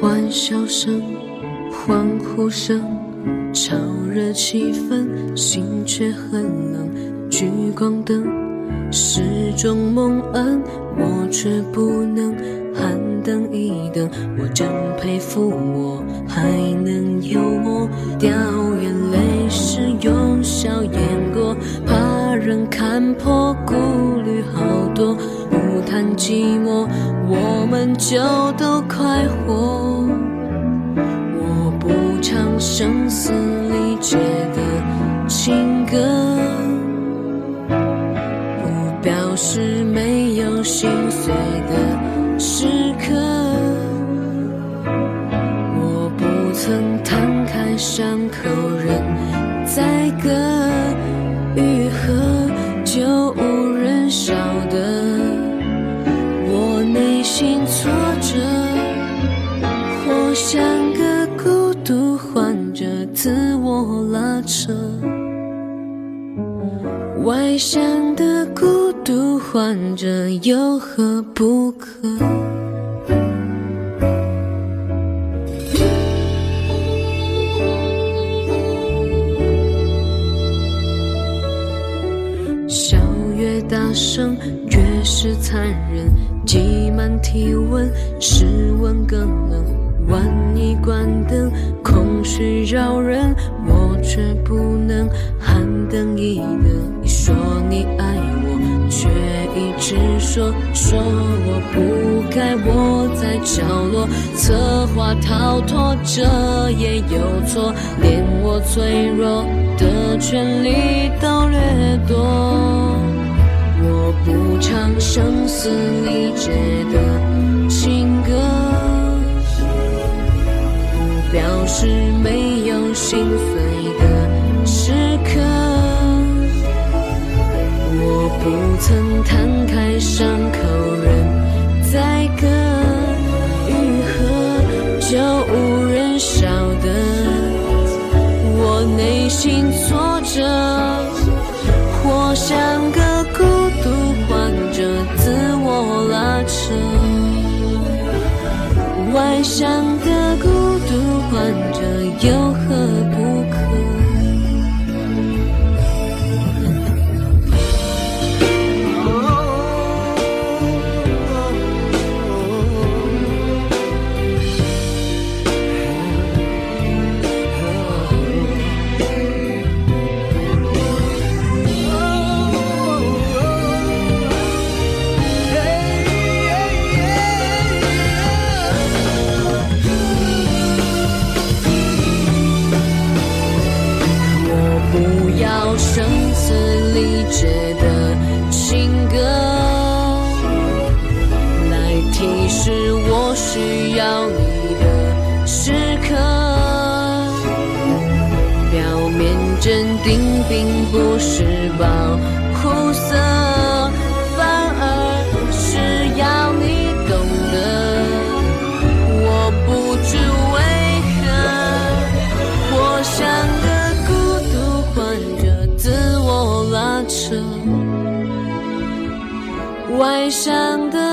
欢笑声、欢呼声，潮热气氛，心却很冷。聚光灯，始终蒙恩，我却不能喊等一等。我真佩服我还能有看寂寞，我们就都快活。我不唱声嘶力竭的情歌，不表示没有心碎的时刻。我不曾摊开伤口我拉扯。外向的孤独患者有何不可？笑越大声，越是残忍。挤满体温，室温更冷。万一关灯，空虚扰人，我却不能喊等一等。你说你爱我，却一直说说我不该窝在角落，策划逃脱，这也有错，连我脆弱的权利都掠夺。我不唱声嘶力竭的心碎的时刻。我不曾摊开伤口任宰割，愈合就无人晓得。我内心挫折，活像个孤独患者，自我拉扯。外向的孤独患者又何要声嘶力竭的情歌，来提示我需要你的时刻。表面镇定并不是保护色，外伤的。